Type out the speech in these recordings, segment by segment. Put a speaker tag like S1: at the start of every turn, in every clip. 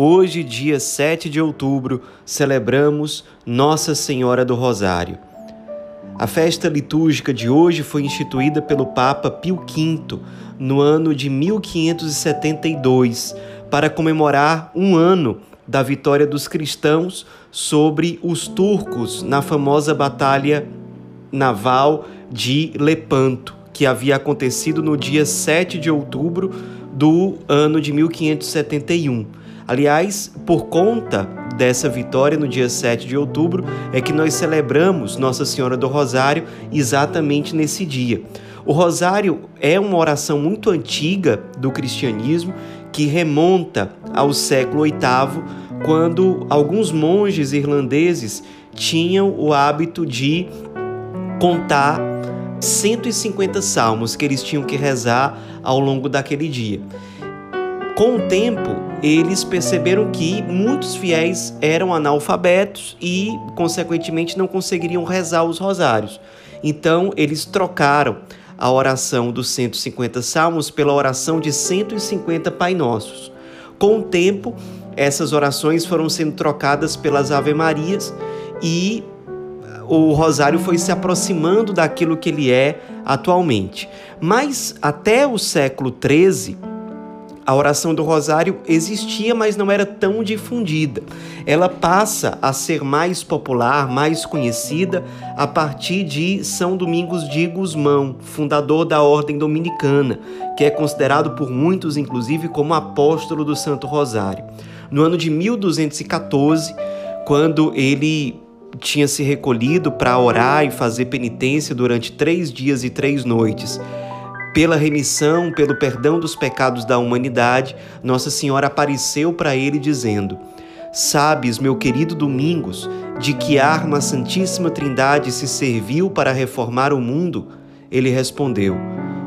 S1: Hoje, dia 7 de outubro, celebramos Nossa Senhora do Rosário. A festa litúrgica de hoje foi instituída pelo Papa Pio V no ano de 1572 para comemorar um ano da vitória dos cristãos sobre os turcos na famosa batalha naval de Lepanto que havia acontecido no dia 7 de outubro do ano de 1571. Aliás, por conta dessa vitória no dia 7 de outubro, é que nós celebramos Nossa Senhora do Rosário exatamente nesse dia. O Rosário é uma oração muito antiga do cristianismo que remonta ao século VIII, quando alguns monges irlandeses tinham o hábito de contar 150 salmos que eles tinham que rezar ao longo daquele dia. Com o tempo, eles perceberam que muitos fiéis eram analfabetos e, consequentemente, não conseguiriam rezar os rosários. Então, eles trocaram a oração dos 150 salmos pela oração de 150 Pai Nossos. Com o tempo, essas orações foram sendo trocadas pelas Ave Marias e o rosário foi se aproximando daquilo que ele é atualmente. Mas até o século XIII, a oração do rosário existia, mas não era tão difundida. Ela passa a ser mais popular, mais conhecida a partir de São Domingos de Gusmão, fundador da Ordem Dominicana, que é considerado por muitos, inclusive, como apóstolo do Santo Rosário. No ano de 1214, quando ele tinha se recolhido para orar e fazer penitência durante três dias e três noites. Pela remissão, pelo perdão dos pecados da humanidade, Nossa Senhora apareceu para ele dizendo: Sabes, meu querido Domingos, de que arma a Santíssima Trindade se serviu para reformar o mundo? Ele respondeu: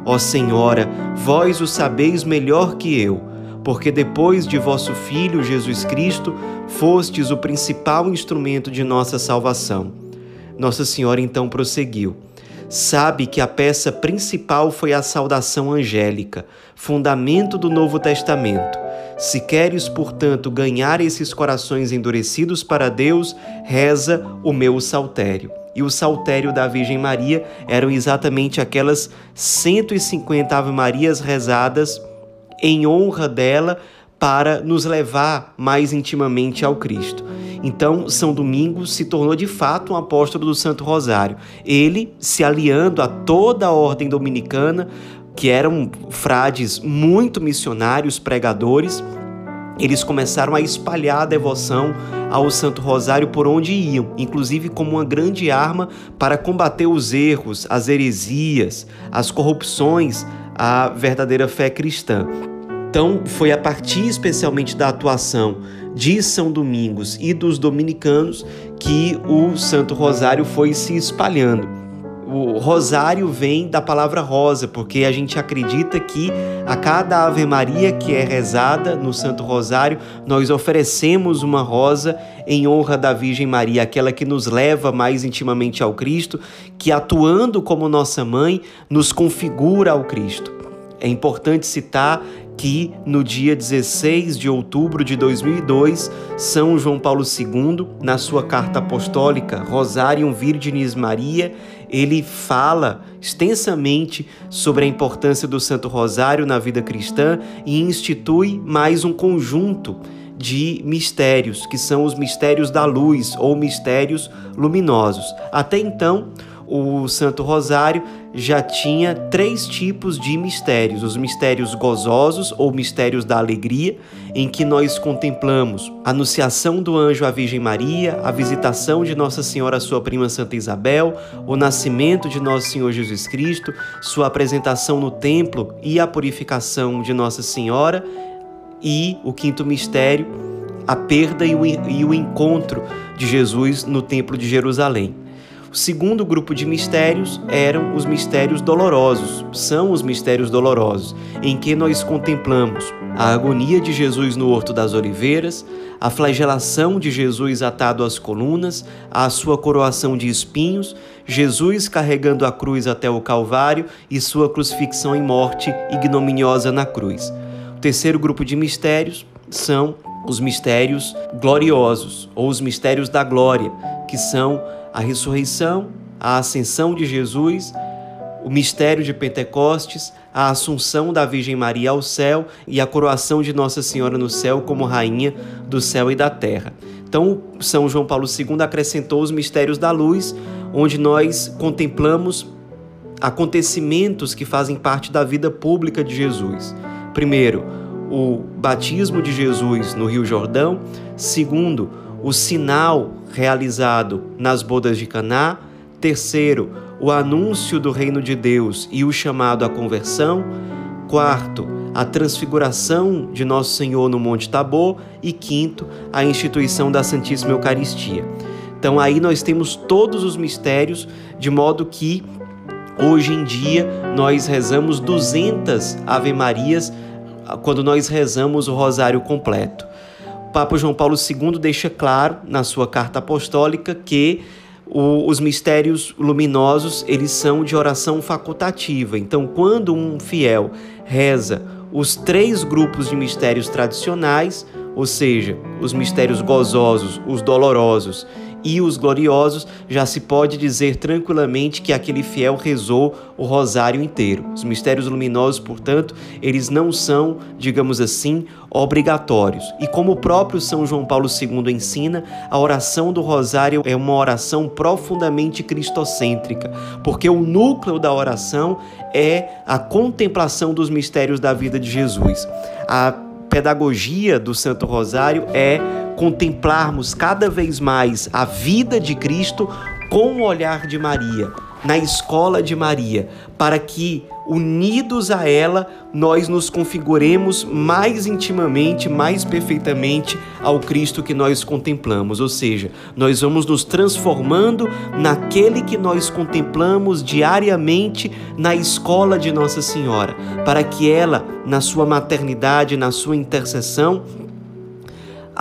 S1: Ó Senhora, vós o sabeis melhor que eu porque depois de vosso Filho Jesus Cristo, fostes o principal instrumento de nossa salvação. Nossa Senhora então prosseguiu. Sabe que a peça principal foi a saudação angélica, fundamento do Novo Testamento. Se queres, portanto, ganhar esses corações endurecidos para Deus, reza o meu saltério. E o saltério da Virgem Maria eram exatamente aquelas 150 Ave Marias rezadas em honra dela para nos levar mais intimamente ao Cristo. Então, São Domingos se tornou de fato um apóstolo do Santo Rosário. Ele se aliando a toda a ordem dominicana, que eram frades muito missionários, pregadores, eles começaram a espalhar a devoção ao Santo Rosário por onde iam, inclusive como uma grande arma para combater os erros, as heresias, as corrupções, a verdadeira fé cristã. Então, foi a partir especialmente da atuação de São Domingos e dos dominicanos que o Santo Rosário foi se espalhando. O rosário vem da palavra rosa, porque a gente acredita que a cada Ave Maria que é rezada no Santo Rosário, nós oferecemos uma rosa em honra da Virgem Maria, aquela que nos leva mais intimamente ao Cristo, que atuando como nossa mãe, nos configura ao Cristo. É importante citar que no dia 16 de outubro de 2002, São João Paulo II, na sua carta apostólica Rosarium Virginis Maria, ele fala extensamente sobre a importância do Santo Rosário na vida cristã e institui mais um conjunto de mistérios, que são os mistérios da luz ou mistérios luminosos. Até então, o Santo Rosário já tinha três tipos de mistérios: os mistérios gozosos ou mistérios da alegria, em que nós contemplamos a anunciação do anjo à Virgem Maria, a visitação de Nossa Senhora sua prima Santa Isabel, o nascimento de Nosso Senhor Jesus Cristo, sua apresentação no templo e a purificação de Nossa Senhora, e o quinto mistério a perda e o, e o encontro de Jesus no Templo de Jerusalém. O segundo grupo de mistérios eram os mistérios dolorosos, são os mistérios dolorosos, em que nós contemplamos a agonia de Jesus no Horto das Oliveiras, a flagelação de Jesus atado às colunas, a sua coroação de espinhos, Jesus carregando a cruz até o Calvário e sua crucifixão em morte ignominiosa na cruz. O terceiro grupo de mistérios são os mistérios gloriosos ou os mistérios da glória, que são a ressurreição, a ascensão de Jesus, o mistério de Pentecostes, a assunção da Virgem Maria ao céu e a coroação de Nossa Senhora no céu como rainha do céu e da terra. Então, São João Paulo II acrescentou os mistérios da luz, onde nós contemplamos acontecimentos que fazem parte da vida pública de Jesus. Primeiro, o batismo de Jesus no Rio Jordão. Segundo, o sinal realizado nas bodas de Caná. Terceiro, o anúncio do reino de Deus e o chamado à conversão. Quarto, a transfiguração de Nosso Senhor no Monte Tabor. E quinto, a instituição da Santíssima Eucaristia. Então aí nós temos todos os mistérios, de modo que hoje em dia nós rezamos 200 Ave Marias quando nós rezamos o rosário completo. Papa João Paulo II deixa claro na sua carta apostólica que o, os mistérios luminosos eles são de oração facultativa. Então, quando um fiel reza os três grupos de mistérios tradicionais, ou seja, os mistérios gozosos, os dolorosos e os gloriosos, já se pode dizer tranquilamente que aquele fiel rezou o rosário inteiro. Os mistérios luminosos, portanto, eles não são, digamos assim, obrigatórios. E como o próprio São João Paulo II ensina, a oração do rosário é uma oração profundamente cristocêntrica, porque o núcleo da oração é a contemplação dos mistérios da vida de Jesus. A pedagogia do Santo Rosário é contemplarmos cada vez mais a vida de Cristo com o olhar de Maria, na escola de Maria, para que unidos a ela, nós nos configuremos mais intimamente, mais perfeitamente ao Cristo que nós contemplamos. Ou seja, nós vamos nos transformando naquele que nós contemplamos diariamente na escola de Nossa Senhora, para que ela, na sua maternidade, na sua intercessão,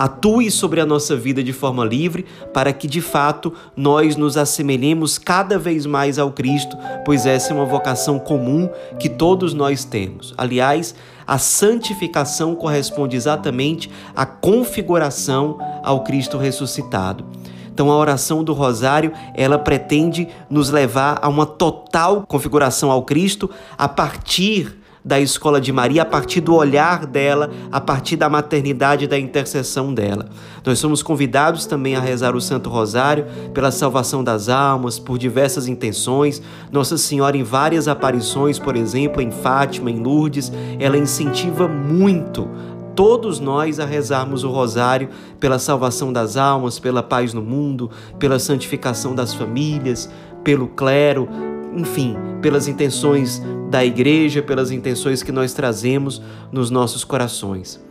S1: atue sobre a nossa vida de forma livre, para que de fato nós nos assemelhemos cada vez mais ao Cristo, pois essa é uma vocação comum que todos nós temos. Aliás, a santificação corresponde exatamente à configuração ao Cristo ressuscitado. Então a oração do rosário, ela pretende nos levar a uma total configuração ao Cristo a partir da escola de Maria a partir do olhar dela, a partir da maternidade e da intercessão dela. Nós somos convidados também a rezar o Santo Rosário pela salvação das almas, por diversas intenções. Nossa Senhora, em várias aparições, por exemplo, em Fátima, em Lourdes, ela incentiva muito todos nós a rezarmos o rosário pela salvação das almas, pela paz no mundo, pela santificação das famílias, pelo clero, enfim, pelas intenções da igreja, pelas intenções que nós trazemos nos nossos corações.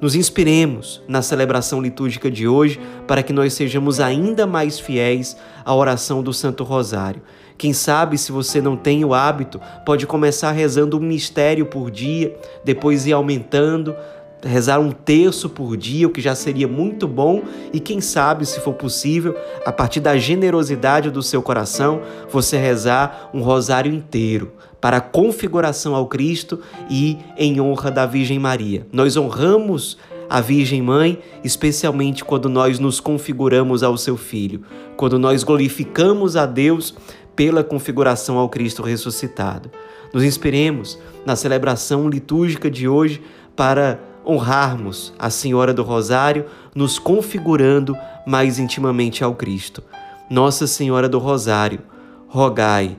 S1: Nos inspiremos na celebração litúrgica de hoje para que nós sejamos ainda mais fiéis à oração do Santo Rosário. Quem sabe, se você não tem o hábito, pode começar rezando um mistério por dia, depois ir aumentando, rezar um terço por dia, o que já seria muito bom, e quem sabe, se for possível, a partir da generosidade do seu coração, você rezar um rosário inteiro para a configuração ao Cristo e em honra da Virgem Maria. Nós honramos a Virgem Mãe, especialmente quando nós nos configuramos ao seu Filho, quando nós glorificamos a Deus pela configuração ao Cristo ressuscitado. Nos inspiremos na celebração litúrgica de hoje para honrarmos a Senhora do Rosário, nos configurando mais intimamente ao Cristo. Nossa Senhora do Rosário, rogai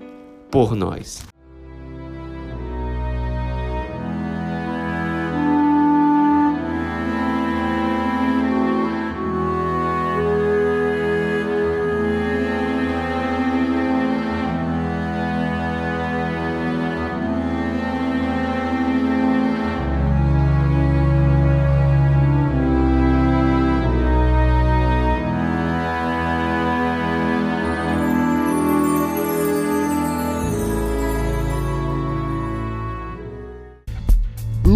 S1: por nós.